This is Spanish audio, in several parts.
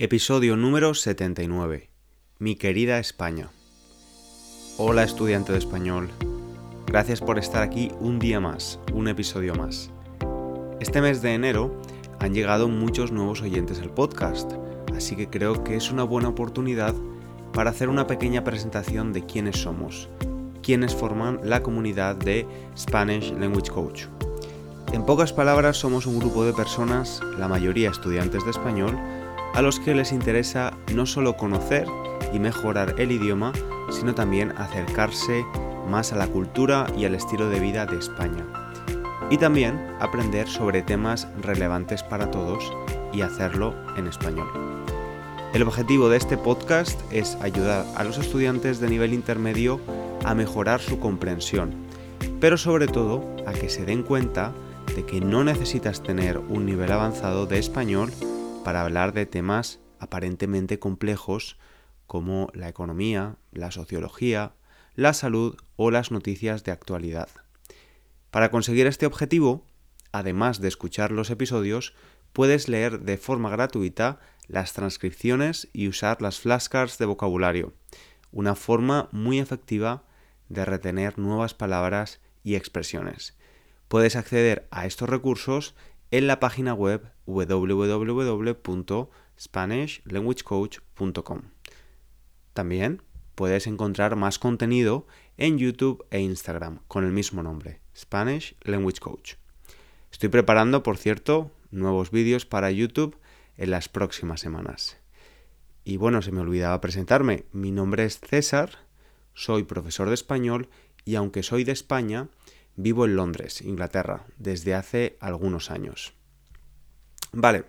Episodio número 79. Mi querida España. Hola estudiante de español. Gracias por estar aquí un día más, un episodio más. Este mes de enero han llegado muchos nuevos oyentes al podcast, así que creo que es una buena oportunidad para hacer una pequeña presentación de quiénes somos, quiénes forman la comunidad de Spanish Language Coach. En pocas palabras, somos un grupo de personas, la mayoría estudiantes de español, a los que les interesa no solo conocer y mejorar el idioma, sino también acercarse más a la cultura y al estilo de vida de España. Y también aprender sobre temas relevantes para todos y hacerlo en español. El objetivo de este podcast es ayudar a los estudiantes de nivel intermedio a mejorar su comprensión, pero sobre todo a que se den cuenta de que no necesitas tener un nivel avanzado de español para hablar de temas aparentemente complejos como la economía, la sociología, la salud o las noticias de actualidad. Para conseguir este objetivo, además de escuchar los episodios, puedes leer de forma gratuita las transcripciones y usar las flashcards de vocabulario, una forma muy efectiva de retener nuevas palabras y expresiones. Puedes acceder a estos recursos en la página web www.spanishlanguagecoach.com. También puedes encontrar más contenido en YouTube e Instagram con el mismo nombre, Spanish Language Coach. Estoy preparando, por cierto, nuevos vídeos para YouTube en las próximas semanas. Y bueno, se me olvidaba presentarme. Mi nombre es César, soy profesor de español y aunque soy de España, vivo en Londres, Inglaterra, desde hace algunos años. Vale,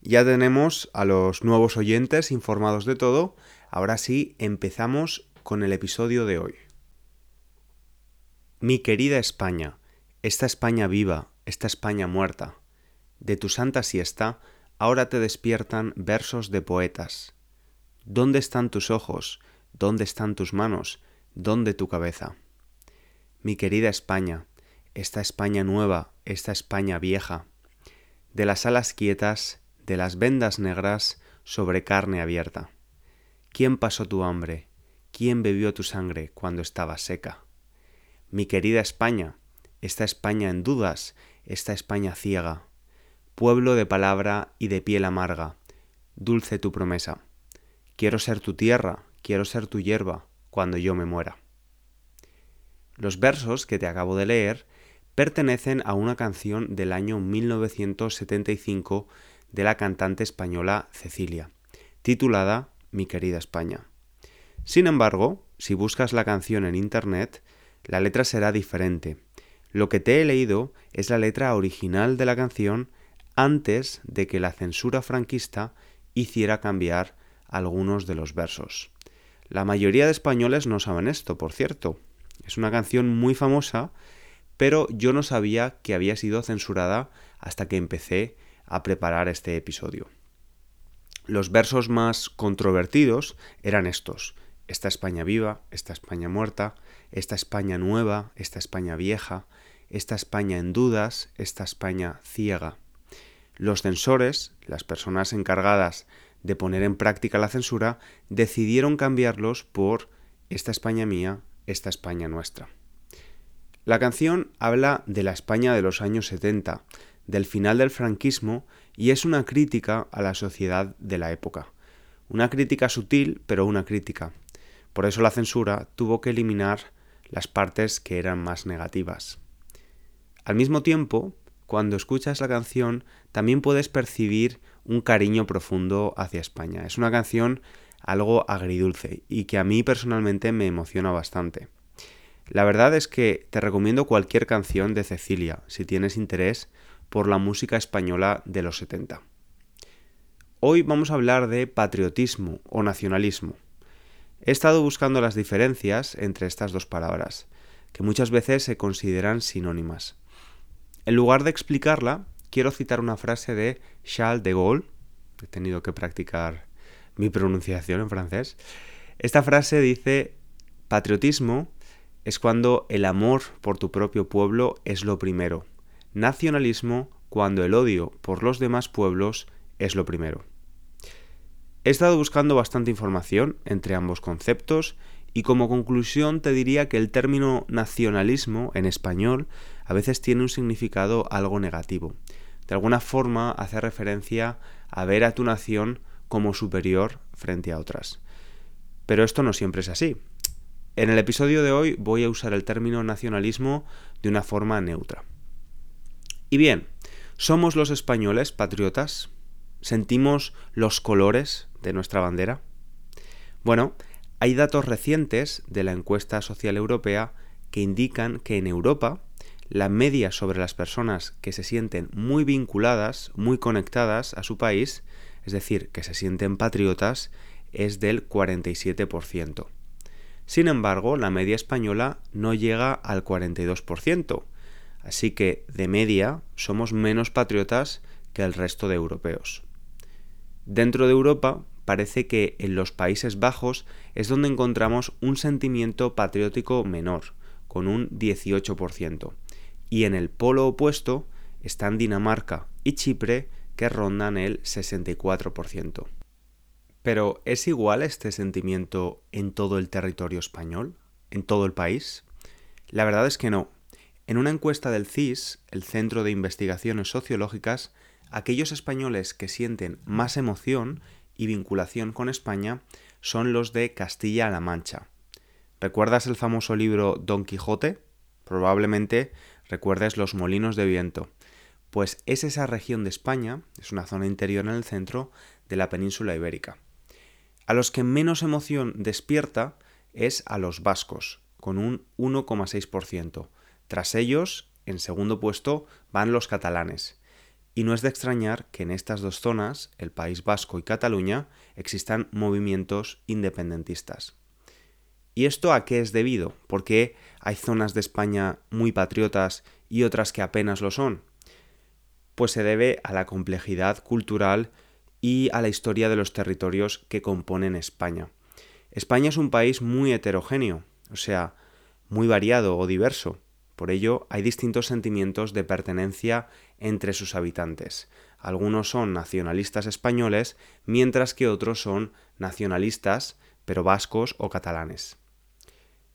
ya tenemos a los nuevos oyentes informados de todo. Ahora sí, empezamos con el episodio de hoy. Mi querida España, esta España viva, esta España muerta, de tu santa siesta, ahora te despiertan versos de poetas. ¿Dónde están tus ojos? ¿Dónde están tus manos? ¿Dónde tu cabeza? Mi querida España, esta España nueva, esta España vieja, de las alas quietas, de las vendas negras sobre carne abierta. ¿Quién pasó tu hambre? ¿Quién bebió tu sangre cuando estaba seca? Mi querida España, esta España en dudas, esta España ciega, pueblo de palabra y de piel amarga, dulce tu promesa. Quiero ser tu tierra, quiero ser tu hierba, cuando yo me muera. Los versos que te acabo de leer pertenecen a una canción del año 1975 de la cantante española Cecilia, titulada Mi querida España. Sin embargo, si buscas la canción en Internet, la letra será diferente. Lo que te he leído es la letra original de la canción antes de que la censura franquista hiciera cambiar algunos de los versos. La mayoría de españoles no saben esto, por cierto. Es una canción muy famosa pero yo no sabía que había sido censurada hasta que empecé a preparar este episodio. Los versos más controvertidos eran estos. Esta España viva, esta España muerta, esta España nueva, esta España vieja, esta España en dudas, esta España ciega. Los censores, las personas encargadas de poner en práctica la censura, decidieron cambiarlos por esta España mía, esta España nuestra. La canción habla de la España de los años 70, del final del franquismo, y es una crítica a la sociedad de la época. Una crítica sutil, pero una crítica. Por eso la censura tuvo que eliminar las partes que eran más negativas. Al mismo tiempo, cuando escuchas la canción, también puedes percibir un cariño profundo hacia España. Es una canción algo agridulce y que a mí personalmente me emociona bastante. La verdad es que te recomiendo cualquier canción de Cecilia si tienes interés por la música española de los 70. Hoy vamos a hablar de patriotismo o nacionalismo. He estado buscando las diferencias entre estas dos palabras, que muchas veces se consideran sinónimas. En lugar de explicarla, quiero citar una frase de Charles de Gaulle, he tenido que practicar mi pronunciación en francés. Esta frase dice, patriotismo es cuando el amor por tu propio pueblo es lo primero. Nacionalismo cuando el odio por los demás pueblos es lo primero. He estado buscando bastante información entre ambos conceptos y como conclusión te diría que el término nacionalismo en español a veces tiene un significado algo negativo. De alguna forma hace referencia a ver a tu nación como superior frente a otras. Pero esto no siempre es así. En el episodio de hoy voy a usar el término nacionalismo de una forma neutra. Y bien, ¿somos los españoles patriotas? ¿Sentimos los colores de nuestra bandera? Bueno, hay datos recientes de la encuesta social europea que indican que en Europa la media sobre las personas que se sienten muy vinculadas, muy conectadas a su país, es decir, que se sienten patriotas, es del 47%. Sin embargo, la media española no llega al 42%, así que de media somos menos patriotas que el resto de europeos. Dentro de Europa parece que en los Países Bajos es donde encontramos un sentimiento patriótico menor, con un 18%, y en el polo opuesto están Dinamarca y Chipre que rondan el 64%. Pero ¿es igual este sentimiento en todo el territorio español? ¿En todo el país? La verdad es que no. En una encuesta del CIS, el Centro de Investigaciones Sociológicas, aquellos españoles que sienten más emoción y vinculación con España son los de Castilla-La Mancha. ¿Recuerdas el famoso libro Don Quijote? Probablemente recuerdes los molinos de viento. Pues es esa región de España, es una zona interior en el centro de la península ibérica. A los que menos emoción despierta es a los vascos, con un 1,6%. Tras ellos, en segundo puesto, van los catalanes. Y no es de extrañar que en estas dos zonas, el País Vasco y Cataluña, existan movimientos independentistas. ¿Y esto a qué es debido? ¿Por qué hay zonas de España muy patriotas y otras que apenas lo son? Pues se debe a la complejidad cultural y a la historia de los territorios que componen España. España es un país muy heterogéneo, o sea, muy variado o diverso. Por ello, hay distintos sentimientos de pertenencia entre sus habitantes. Algunos son nacionalistas españoles, mientras que otros son nacionalistas, pero vascos o catalanes.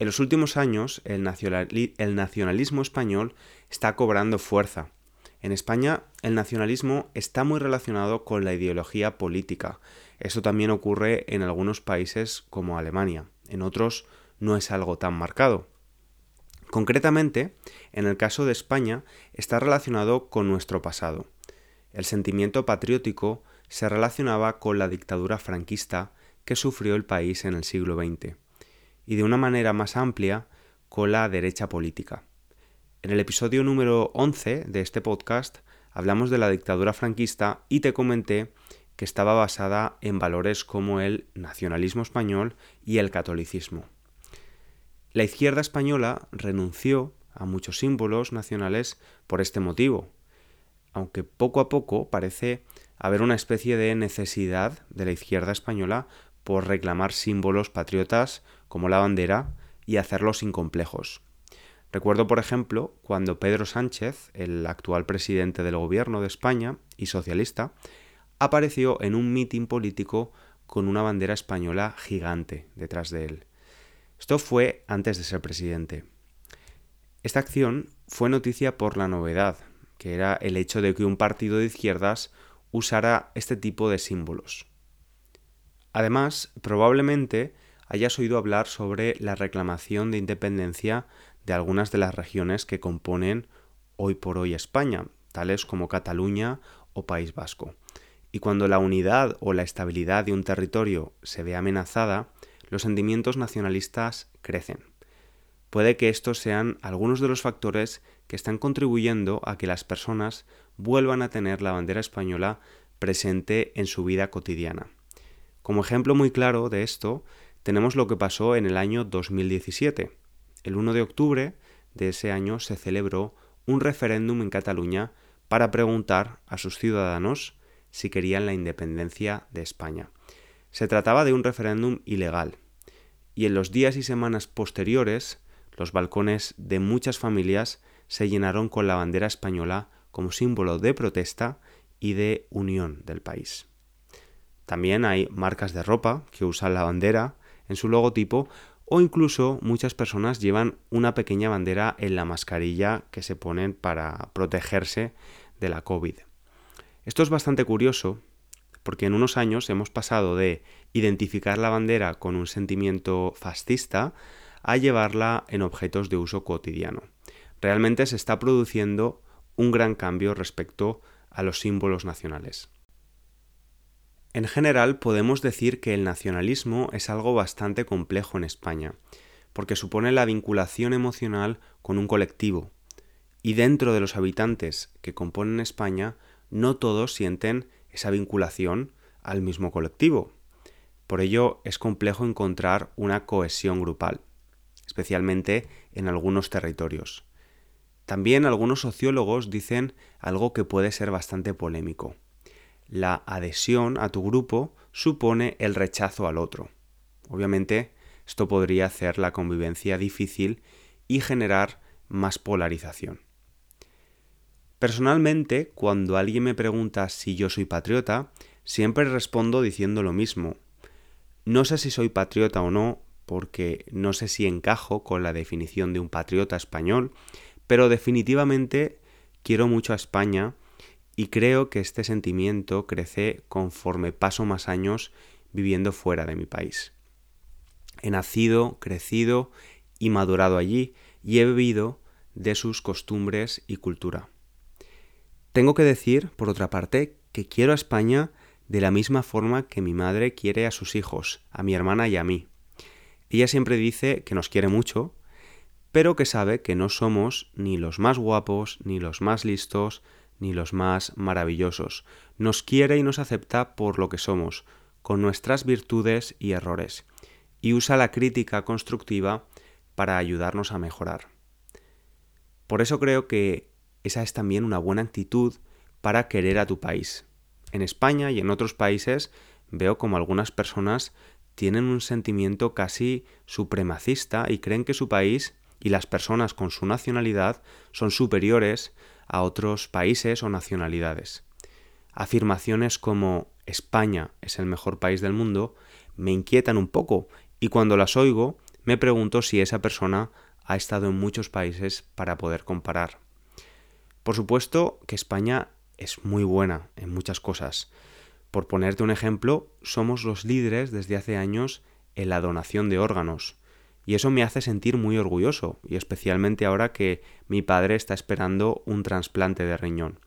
En los últimos años, el, nacionalismo español está cobrando fuerza, en España el nacionalismo está muy relacionado con la ideología política. Eso también ocurre en algunos países como Alemania. En otros no es algo tan marcado. Concretamente, en el caso de España, está relacionado con nuestro pasado. El sentimiento patriótico se relacionaba con la dictadura franquista que sufrió el país en el siglo XX, y de una manera más amplia con la derecha política. En el episodio número 11 de este podcast hablamos de la dictadura franquista y te comenté que estaba basada en valores como el nacionalismo español y el catolicismo. La izquierda española renunció a muchos símbolos nacionales por este motivo, aunque poco a poco parece haber una especie de necesidad de la izquierda española por reclamar símbolos patriotas como la bandera y hacerlos incomplejos. Recuerdo, por ejemplo, cuando Pedro Sánchez, el actual presidente del gobierno de España y socialista, apareció en un mitin político con una bandera española gigante detrás de él. Esto fue antes de ser presidente. Esta acción fue noticia por la novedad, que era el hecho de que un partido de izquierdas usara este tipo de símbolos. Además, probablemente hayas oído hablar sobre la reclamación de independencia de algunas de las regiones que componen hoy por hoy España, tales como Cataluña o País Vasco. Y cuando la unidad o la estabilidad de un territorio se ve amenazada, los sentimientos nacionalistas crecen. Puede que estos sean algunos de los factores que están contribuyendo a que las personas vuelvan a tener la bandera española presente en su vida cotidiana. Como ejemplo muy claro de esto, tenemos lo que pasó en el año 2017. El 1 de octubre de ese año se celebró un referéndum en Cataluña para preguntar a sus ciudadanos si querían la independencia de España. Se trataba de un referéndum ilegal, y en los días y semanas posteriores los balcones de muchas familias se llenaron con la bandera española como símbolo de protesta y de unión del país. También hay marcas de ropa que usan la bandera en su logotipo o incluso muchas personas llevan una pequeña bandera en la mascarilla que se ponen para protegerse de la COVID. Esto es bastante curioso porque en unos años hemos pasado de identificar la bandera con un sentimiento fascista a llevarla en objetos de uso cotidiano. Realmente se está produciendo un gran cambio respecto a los símbolos nacionales. En general podemos decir que el nacionalismo es algo bastante complejo en España, porque supone la vinculación emocional con un colectivo, y dentro de los habitantes que componen España, no todos sienten esa vinculación al mismo colectivo. Por ello es complejo encontrar una cohesión grupal, especialmente en algunos territorios. También algunos sociólogos dicen algo que puede ser bastante polémico. La adhesión a tu grupo supone el rechazo al otro. Obviamente, esto podría hacer la convivencia difícil y generar más polarización. Personalmente, cuando alguien me pregunta si yo soy patriota, siempre respondo diciendo lo mismo. No sé si soy patriota o no, porque no sé si encajo con la definición de un patriota español, pero definitivamente quiero mucho a España y creo que este sentimiento crece conforme paso más años viviendo fuera de mi país. He nacido, crecido y madurado allí y he bebido de sus costumbres y cultura. Tengo que decir, por otra parte, que quiero a España de la misma forma que mi madre quiere a sus hijos, a mi hermana y a mí. Ella siempre dice que nos quiere mucho, pero que sabe que no somos ni los más guapos, ni los más listos, ni los más maravillosos. Nos quiere y nos acepta por lo que somos, con nuestras virtudes y errores, y usa la crítica constructiva para ayudarnos a mejorar. Por eso creo que esa es también una buena actitud para querer a tu país. En España y en otros países veo como algunas personas tienen un sentimiento casi supremacista y creen que su país y las personas con su nacionalidad son superiores a otros países o nacionalidades. Afirmaciones como España es el mejor país del mundo me inquietan un poco y cuando las oigo me pregunto si esa persona ha estado en muchos países para poder comparar. Por supuesto que España es muy buena en muchas cosas. Por ponerte un ejemplo, somos los líderes desde hace años en la donación de órganos. Y eso me hace sentir muy orgulloso, y especialmente ahora que mi padre está esperando un trasplante de riñón.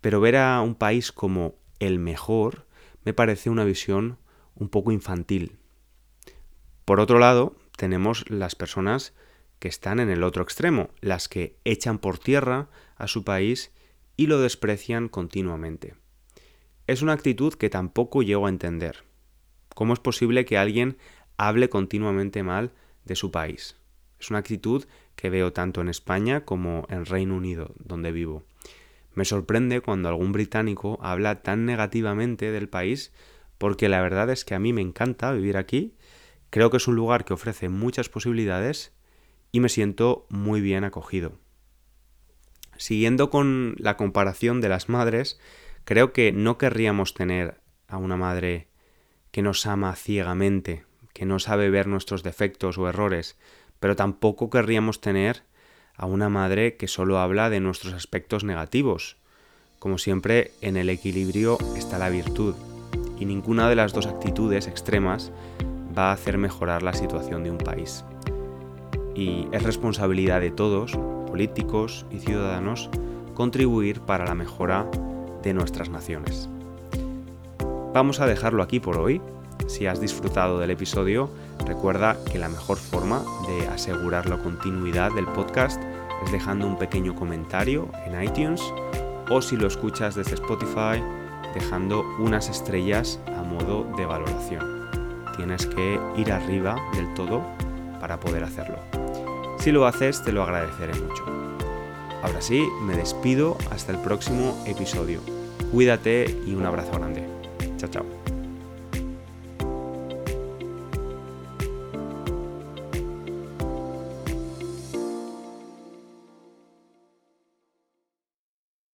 Pero ver a un país como el mejor me parece una visión un poco infantil. Por otro lado, tenemos las personas que están en el otro extremo, las que echan por tierra a su país y lo desprecian continuamente. Es una actitud que tampoco llego a entender. ¿Cómo es posible que alguien hable continuamente mal de su país. Es una actitud que veo tanto en España como en Reino Unido, donde vivo. Me sorprende cuando algún británico habla tan negativamente del país porque la verdad es que a mí me encanta vivir aquí, creo que es un lugar que ofrece muchas posibilidades y me siento muy bien acogido. Siguiendo con la comparación de las madres, creo que no querríamos tener a una madre que nos ama ciegamente que no sabe ver nuestros defectos o errores, pero tampoco querríamos tener a una madre que solo habla de nuestros aspectos negativos. Como siempre, en el equilibrio está la virtud, y ninguna de las dos actitudes extremas va a hacer mejorar la situación de un país. Y es responsabilidad de todos, políticos y ciudadanos, contribuir para la mejora de nuestras naciones. Vamos a dejarlo aquí por hoy. Si has disfrutado del episodio, recuerda que la mejor forma de asegurar la continuidad del podcast es dejando un pequeño comentario en iTunes o si lo escuchas desde Spotify, dejando unas estrellas a modo de valoración. Tienes que ir arriba del todo para poder hacerlo. Si lo haces, te lo agradeceré mucho. Ahora sí, me despido hasta el próximo episodio. Cuídate y un abrazo grande. Chao, chao.